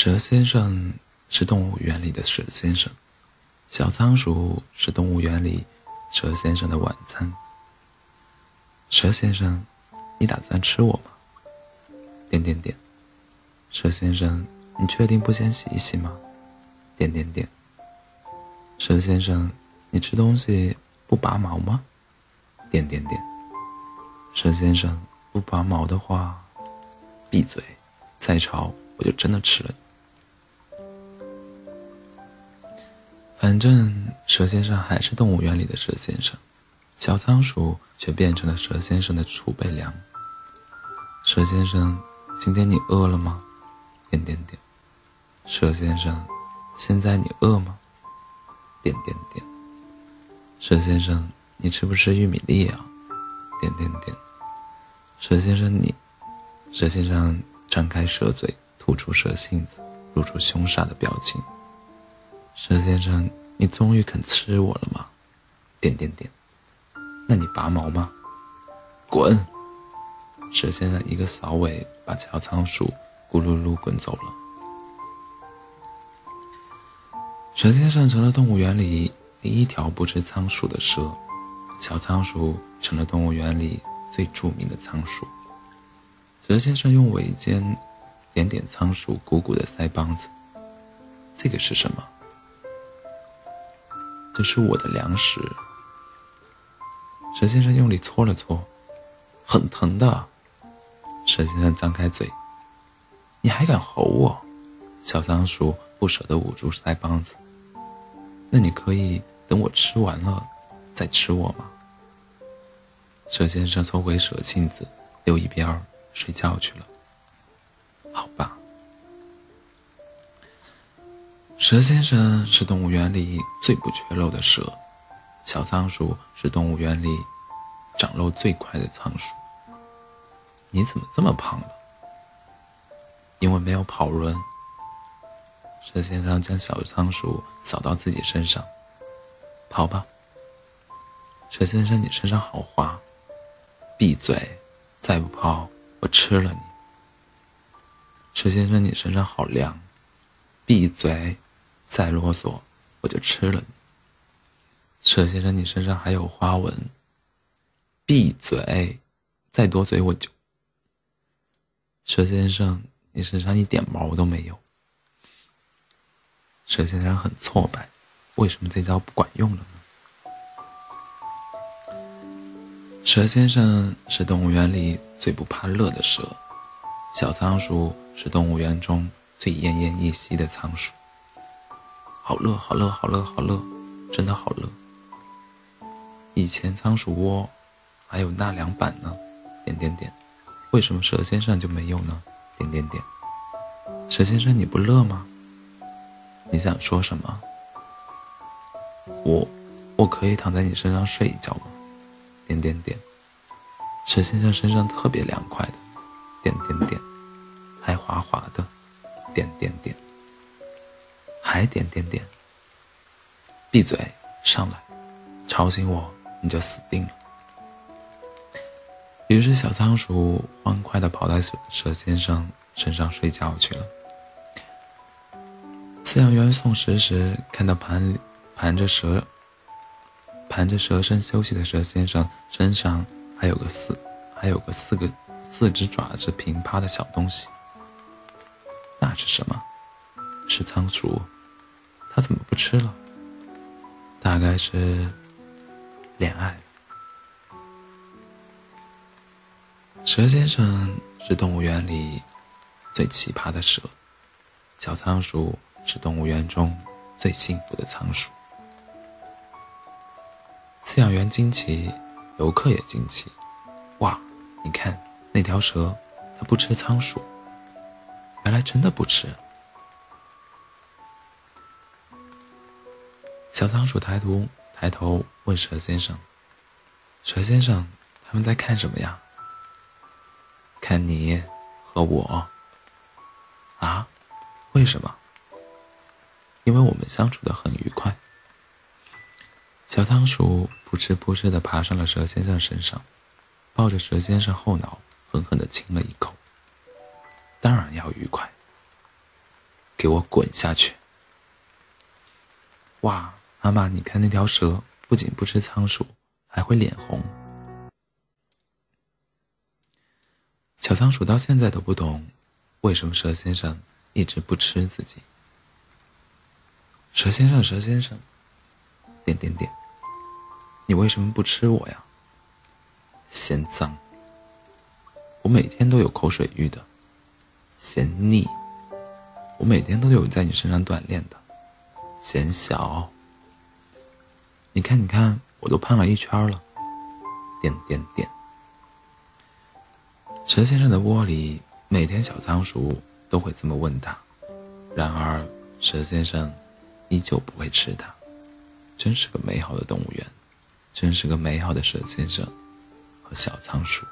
蛇先生是动物园里的蛇先生，小仓鼠是动物园里蛇先生的晚餐。蛇先生，你打算吃我吗？点点点。蛇先生，你确定不先洗一洗吗？点点点。蛇先生，你吃东西不拔毛吗？点点点。蛇先生，不拔毛的话，闭嘴！再吵。我就真的吃了你。反正蛇先生还是动物园里的蛇先生，小仓鼠却变成了蛇先生的储备粮。蛇先生，今天你饿了吗？点点点。蛇先生，现在你饿吗？点点点。蛇先生，你吃不吃玉米粒啊？点点点。蛇先生，你，蛇先生张开蛇嘴。吐出蛇信子，露出凶煞的表情。蛇先生，你终于肯吃我了吗？点点点。那你拔毛吗？滚！蛇先生一个扫尾，把小仓鼠咕噜噜滚走了。蛇先生成了动物园里第一条不吃仓鼠的蛇，小仓鼠成了动物园里最著名的仓鼠。蛇先生用尾尖。点点仓鼠鼓鼓的腮帮子，这个是什么？这是我的粮食。蛇先生用力搓了搓，很疼的。蛇先生张开嘴，你还敢吼我？小仓鼠不舍得捂住腮帮子。那你可以等我吃完了再吃我吗？蛇先生抽回蛇信子，溜一边睡觉去了。蛇先生是动物园里最不缺肉的蛇，小仓鼠是动物园里长肉最快的仓鼠。你怎么这么胖了？因为没有跑轮。蛇先生将小仓鼠扫到自己身上，跑吧。蛇先生，你身上好滑。闭嘴！再不跑，我吃了你。蛇先生，你身上好凉，闭嘴！再啰嗦，我就吃了你。蛇先生，你身上还有花纹，闭嘴！再多嘴我就……蛇先生，你身上一点毛都没有。蛇先生很挫败，为什么这招不管用了呢？蛇先生是动物园里最不怕热的蛇。小仓鼠是动物园中最奄奄一息的仓鼠。好热，好热，好热，好热，真的好热。以前仓鼠窝还有纳凉板呢，点点点。为什么蛇先生就没有呢？点点点。蛇先生你不热吗？你想说什么？我，我可以躺在你身上睡一觉吗？点点点。蛇先生身上特别凉快的。点点点，还滑滑的，点点点，还点点点。闭嘴，上来，吵醒我你就死定了。于是小仓鼠欢快地跑到蛇蛇先生身上睡觉去了。饲养员送食时看到盘里盘着蛇盘着蛇身休息的蛇先生身上还有个四还有个四个。四只爪子平趴的小东西，那是什么？是仓鼠，它怎么不吃了？大概是恋爱。蛇先生是动物园里最奇葩的蛇，小仓鼠是动物园中最幸福的仓鼠。饲养员惊奇，游客也惊奇，哇，你看。那条蛇，它不吃仓鼠。原来真的不吃。小仓鼠抬头抬头问蛇先生：“蛇先生，他们在看什么呀？”“看你和我。”“啊？为什么？”“因为我们相处的很愉快。”小仓鼠扑哧扑哧的爬上了蛇先生身上，抱着蛇先生后脑。狠狠地亲了一口，当然要愉快。给我滚下去！哇，妈妈，你看那条蛇不仅不吃仓鼠，还会脸红。小仓鼠到现在都不懂，为什么蛇先生一直不吃自己。蛇先生，蛇先生，点点点，你为什么不吃我呀？嫌脏，我每天都有口水浴的；嫌腻，我每天都有在你身上锻炼的；嫌小，你看，你看，我都胖了一圈了。点点点。蛇先生的窝里，每天小仓鼠都会这么问他，然而蛇先生依旧不会吃它。真是个美好的动物园，真是个美好的蛇先生和小仓鼠。